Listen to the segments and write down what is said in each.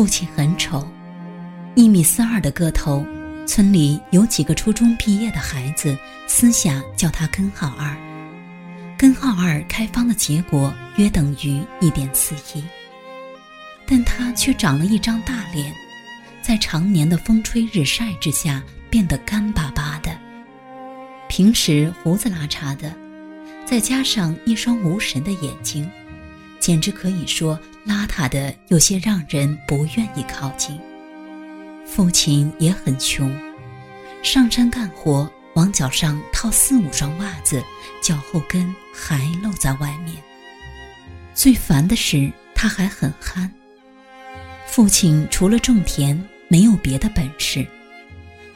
父亲很丑，一米四二的个头，村里有几个初中毕业的孩子私下叫他根号二。根号二开方的结果约等于一点四一，但他却长了一张大脸，在常年的风吹日晒之下变得干巴巴的。平时胡子拉碴的，再加上一双无神的眼睛，简直可以说邋遢的有些让人不愿意靠近。父亲也很穷，上山干活。往脚上套四五双袜子，脚后跟还露在外面。最烦的是，他还很憨。父亲除了种田，没有别的本事。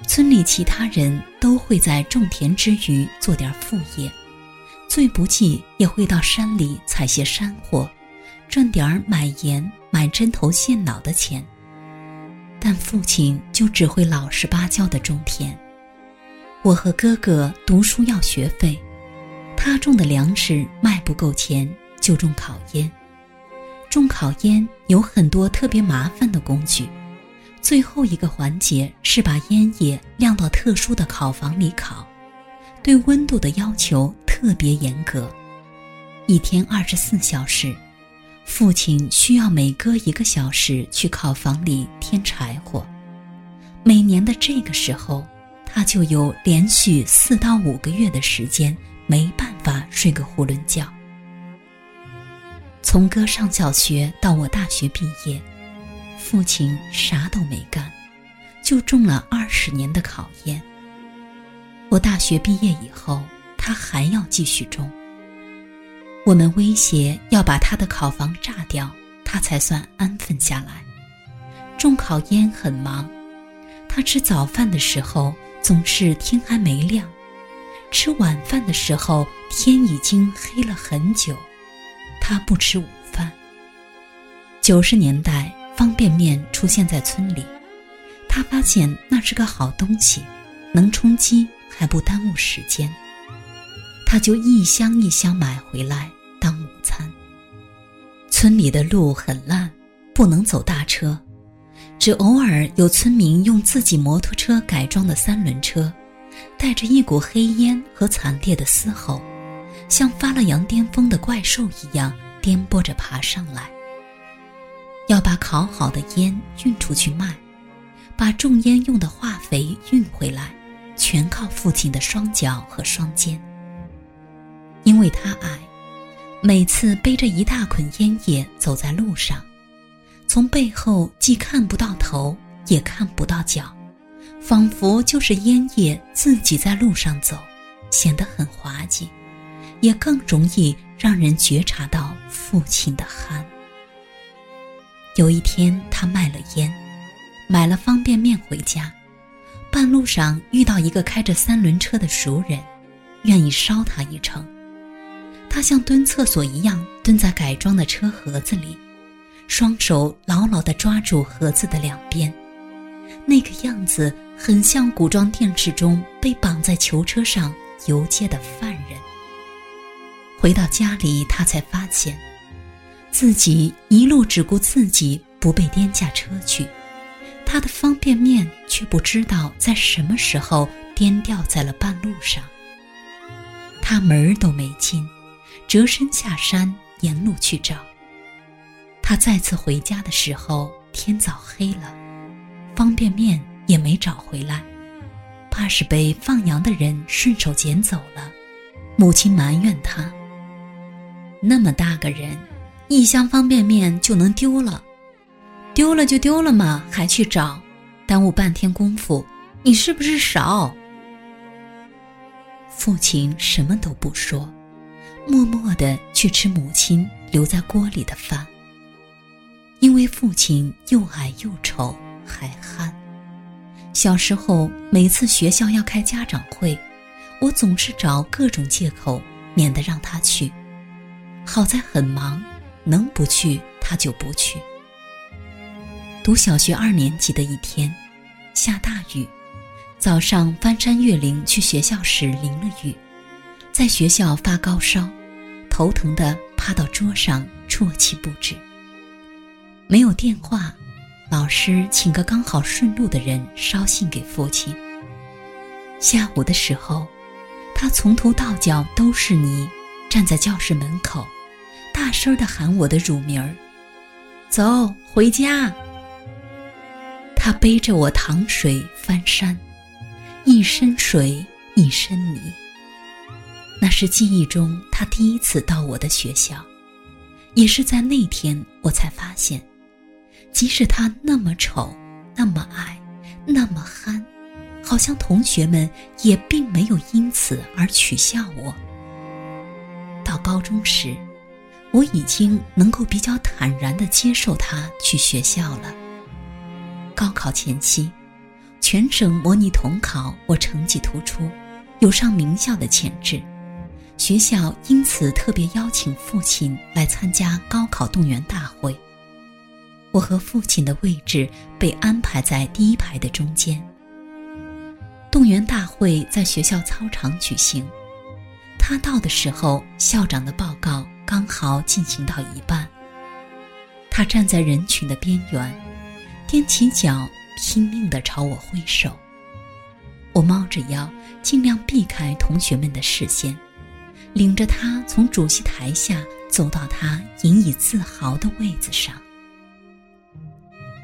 村里其他人都会在种田之余做点副业，最不济也会到山里采些山货，赚点儿买盐、买针头线脑的钱。但父亲就只会老实巴交的种田。我和哥哥读书要学费，他种的粮食卖不够钱，就种烤烟。种烤烟有很多特别麻烦的工具，最后一个环节是把烟叶晾到特殊的烤房里烤，对温度的要求特别严格，一天二十四小时，父亲需要每隔一个小时去烤房里添柴火。每年的这个时候。他就有连续四到五个月的时间没办法睡个囫囵觉。从哥上小学到我大学毕业，父亲啥都没干，就种了二十年的烤烟。我大学毕业以后，他还要继续种。我们威胁要把他的烤房炸掉，他才算安分下来。种烤烟很忙，他吃早饭的时候。总是天还没亮，吃晚饭的时候天已经黑了很久。他不吃午饭。九十年代方便面出现在村里，他发现那是个好东西，能充饥还不耽误时间，他就一箱一箱买回来当午餐。村里的路很烂，不能走大车。只偶尔有村民用自己摩托车改装的三轮车，带着一股黑烟和惨烈的嘶吼，像发了羊癫疯的怪兽一样颠簸着爬上来。要把烤好的烟运出去卖，把种烟用的化肥运回来，全靠父亲的双脚和双肩。因为他矮，每次背着一大捆烟叶走在路上。从背后既看不到头，也看不到脚，仿佛就是烟叶自己在路上走，显得很滑稽，也更容易让人觉察到父亲的憨。有一天，他卖了烟，买了方便面回家，半路上遇到一个开着三轮车的熟人，愿意捎他一程。他像蹲厕所一样蹲在改装的车盒子里。双手牢牢地抓住盒子的两边，那个样子很像古装电视中被绑在囚车上游街的犯人。回到家里，他才发现，自己一路只顾自己不被颠下车去，他的方便面却不知道在什么时候颠掉在了半路上。他门儿都没进，折身下山，沿路去找。他再次回家的时候，天早黑了，方便面也没找回来，怕是被放羊的人顺手捡走了。母亲埋怨他：“那么大个人，一箱方便面就能丢了？丢了就丢了嘛，还去找，耽误半天功夫，你是不是少？”父亲什么都不说，默默地去吃母亲留在锅里的饭。因为父亲又矮又丑还憨，小时候每次学校要开家长会，我总是找各种借口免得让他去。好在很忙，能不去他就不去。读小学二年级的一天，下大雨，早上翻山越岭去学校时淋了雨，在学校发高烧，头疼的趴到桌上啜泣不止。没有电话，老师请个刚好顺路的人捎信给父亲。下午的时候，他从头到脚都是泥，站在教室门口，大声地喊我的乳名儿：“走，回家。”他背着我淌水翻山，一身水一身泥。那是记忆中他第一次到我的学校，也是在那天我才发现，即使他那么丑，那么矮，那么憨，好像同学们也并没有因此而取笑我。到高中时，我已经能够比较坦然地接受他去学校了。高考前期，全省模拟统考我成绩突出，有上名校的潜质。学校因此特别邀请父亲来参加高考动员大会。我和父亲的位置被安排在第一排的中间。动员大会在学校操场举行，他到的时候，校长的报告刚好进行到一半。他站在人群的边缘，踮起脚，拼命地朝我挥手。我猫着腰，尽量避开同学们的视线。领着他从主席台下走到他引以自豪的位子上，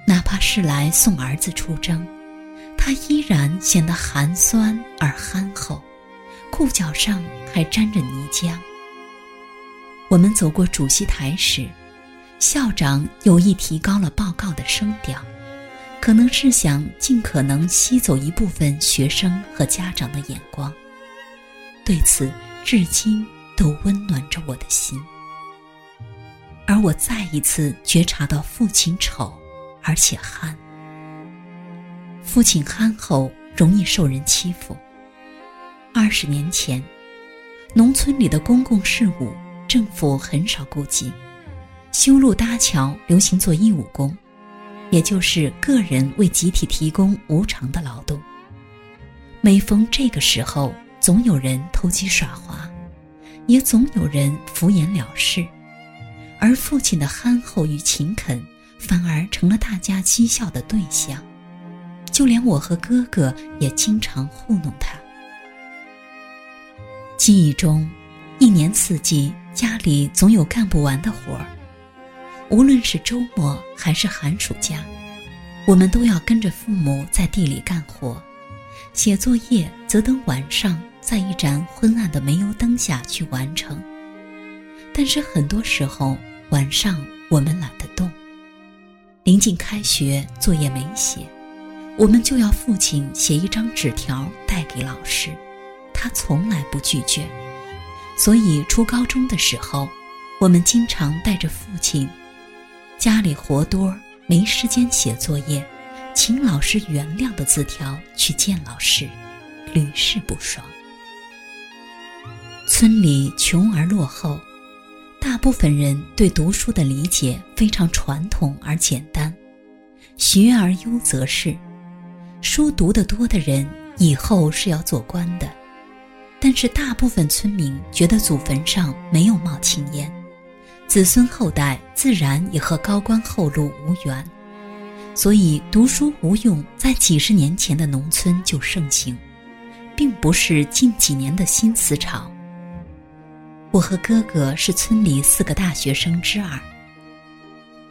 哪怕是来送儿子出征，他依然显得寒酸而憨厚，裤脚上还沾着泥浆。我们走过主席台时，校长有意提高了报告的声调，可能是想尽可能吸走一部分学生和家长的眼光。对此。至今都温暖着我的心，而我再一次觉察到父亲丑，而且憨。父亲憨厚，容易受人欺负。二十年前，农村里的公共事务政府很少顾及，修路搭桥流行做义务工，也就是个人为集体提供无偿的劳动。每逢这个时候，总有人投机耍滑，也总有人敷衍了事，而父亲的憨厚与勤恳反而成了大家讥笑的对象，就连我和哥哥也经常糊弄他。记忆中，一年四季家里总有干不完的活儿，无论是周末还是寒暑假，我们都要跟着父母在地里干活，写作业则等晚上。在一盏昏暗的煤油灯下去完成。但是很多时候晚上我们懒得动。临近开学，作业没写，我们就要父亲写一张纸条带给老师，他从来不拒绝。所以初高中的时候，我们经常带着父亲，家里活多没时间写作业，请老师原谅的字条去见老师，屡试不爽。村里穷而落后，大部分人对读书的理解非常传统而简单，学而优则仕，书读得多的人以后是要做官的。但是大部分村民觉得祖坟上没有冒青烟，子孙后代自然也和高官厚禄无缘，所以读书无用，在几十年前的农村就盛行，并不是近几年的新思潮。我和哥哥是村里四个大学生之二。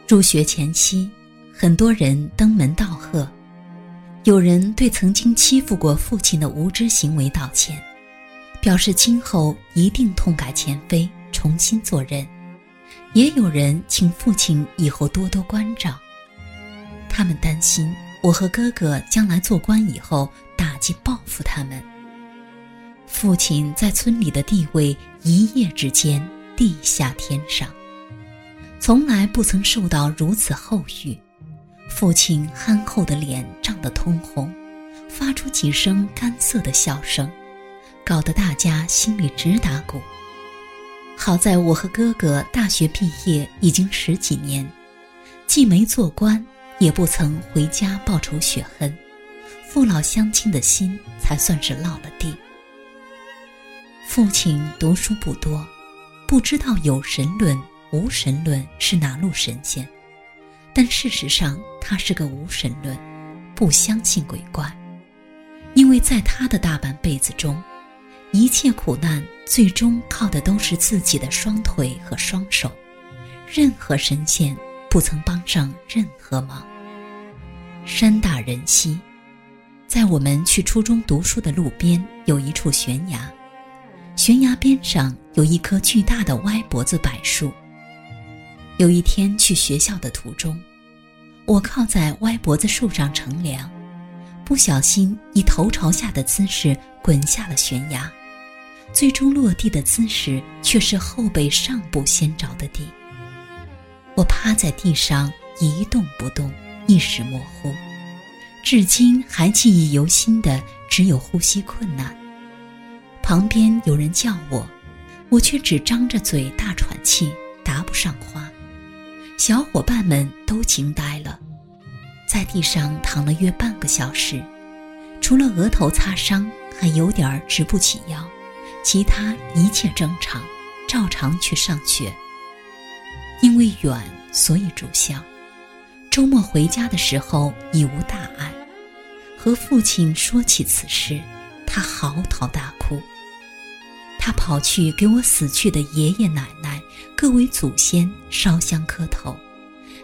入学前夕，很多人登门道贺，有人对曾经欺负过父亲的无知行为道歉，表示今后一定痛改前非，重新做人；也有人请父亲以后多多关照。他们担心我和哥哥将来做官以后打击报复他们。父亲在村里的地位一夜之间地下天上，从来不曾受到如此厚遇。父亲憨厚的脸涨得通红，发出几声干涩的笑声，搞得大家心里直打鼓。好在我和哥哥大学毕业已经十几年，既没做官，也不曾回家报仇雪恨，父老乡亲的心才算是落了地。父亲读书不多，不知道有神论、无神论是哪路神仙。但事实上他是个无神论，不相信鬼怪，因为在他的大半辈子中，一切苦难最终靠的都是自己的双腿和双手，任何神仙不曾帮上任何忙。山大人稀，在我们去初中读书的路边有一处悬崖，悬崖边上有一棵巨大的歪脖子柏树。有一天去学校的途中，我靠在歪脖子树上乘凉，不小心以头朝下的姿势滚下了悬崖，最终落地的姿势却是后背上部先着的地。我趴在地上一动不动，意识模糊，至今还记忆犹新的只有呼吸困难。旁边有人叫我，我却只张着嘴大喘气，答不上话。小伙伴们都惊呆了，在地上躺了约半个小时，除了额头擦伤还有点直不起腰，其他一切正常，照常去上学。因为远，所以住校。周末回家的时候已无大碍，和父亲说起此事，他嚎啕大哭。他跑去给我死去的爷爷奶奶。各位祖先烧香磕头，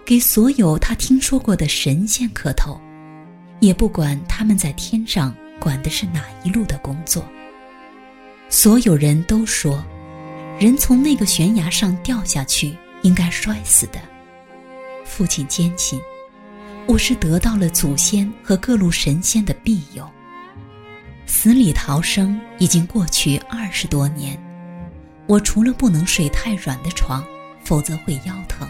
给所有他听说过的神仙磕头，也不管他们在天上管的是哪一路的工作。所有人都说，人从那个悬崖上掉下去应该摔死的。父亲坚信，我是得到了祖先和各路神仙的庇佑。死里逃生已经过去二十多年。我除了不能睡太软的床，否则会腰疼。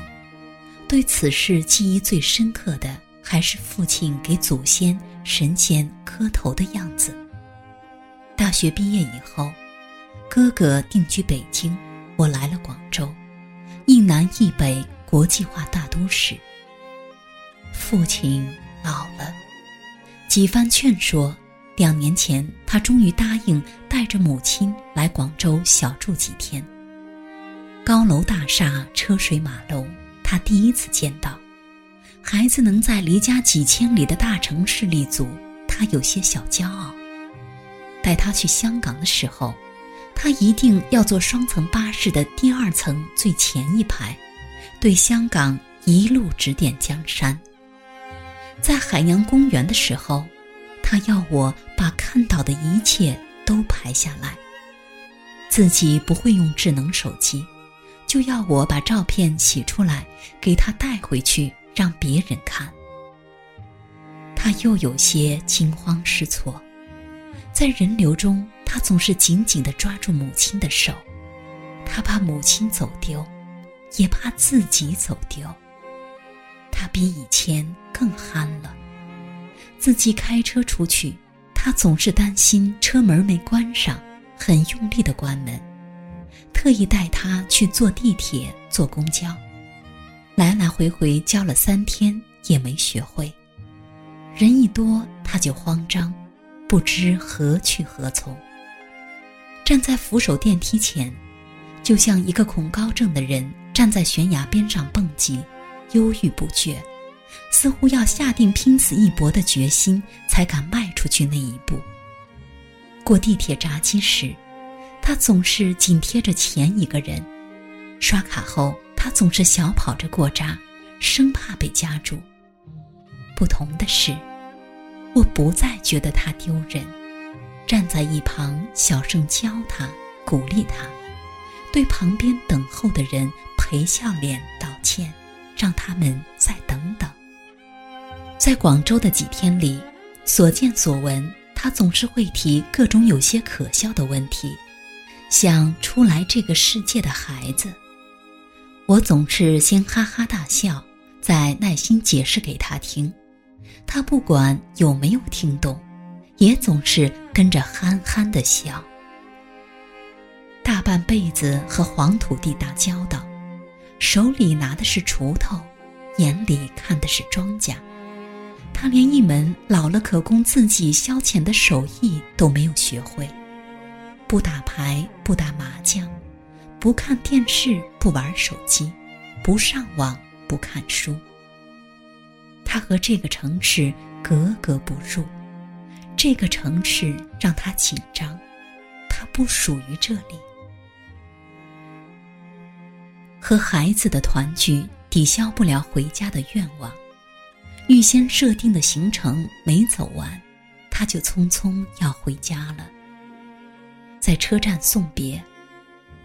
对此事记忆最深刻的，还是父亲给祖先、神仙磕头的样子。大学毕业以后，哥哥定居北京，我来了广州，一南一北国际化大都市。父亲老了，几番劝说。两年前，他终于答应带着母亲来广州小住几天。高楼大厦、车水马龙，他第一次见到。孩子能在离家几千里的大城市立足，他有些小骄傲。带他去香港的时候，他一定要坐双层巴士的第二层最前一排，对香港一路指点江山。在海洋公园的时候。他要我把看到的一切都拍下来。自己不会用智能手机，就要我把照片洗出来，给他带回去让别人看。他又有些惊慌失措，在人流中，他总是紧紧地抓住母亲的手，他怕母亲走丢，也怕自己走丢。他比以前更憨了。自己开车出去，他总是担心车门没关上，很用力的关门。特意带他去坐地铁、坐公交，来来回回教了三天也没学会。人一多他就慌张，不知何去何从。站在扶手电梯前，就像一个恐高症的人站在悬崖边上蹦极，犹豫不决。似乎要下定拼死一搏的决心，才敢迈出去那一步。过地铁闸机时，他总是紧贴着前一个人；刷卡后，他总是小跑着过闸，生怕被夹住。不同的是，我不再觉得他丢人，站在一旁小声教他、鼓励他，对旁边等候的人陪笑脸道歉，让他们再等等。在广州的几天里，所见所闻，他总是会提各种有些可笑的问题，像初来这个世界的孩子。我总是先哈哈大笑，再耐心解释给他听。他不管有没有听懂，也总是跟着憨憨的笑。大半辈子和黄土地打交道，手里拿的是锄头，眼里看的是庄稼。他连一门老了可供自己消遣的手艺都没有学会，不打牌，不打麻将，不看电视，不玩手机，不上网，不看书，他和这个城市格格不入，这个城市让他紧张，他不属于这里。和孩子的团聚抵消不了回家的愿望，预先设定的行程没走完，他就匆匆要回家了。在车站送别，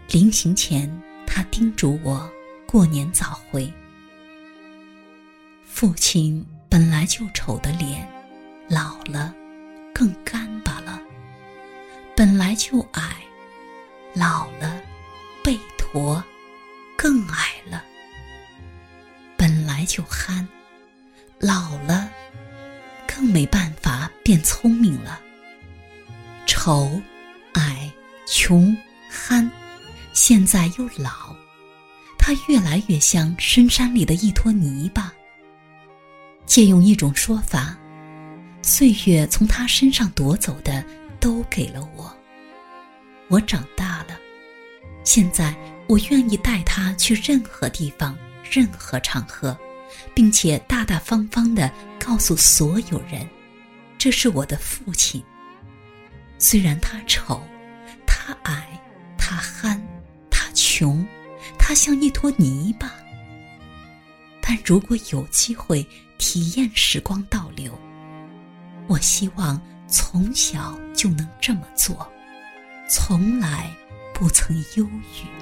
临行前他叮嘱我过年早回。父亲本来就丑的脸，老了更干巴了；本来就矮，老了背驼更矮了；本来就憨，老了更没办法变聪明了。丑、矮、穷、憨，现在又老，他越来越像深山里的一坨泥巴。借用一种说法，岁月从他身上夺走的都给了我。我长大了，现在我愿意带他去任何地方、任何场合，并且大大方方的告诉所有人，这是我的父亲。虽然他丑，他矮，他憨，他穷，他像一坨泥巴。但如果有机会体验时光倒流，我希望从小就能这么做，从来不曾忧郁。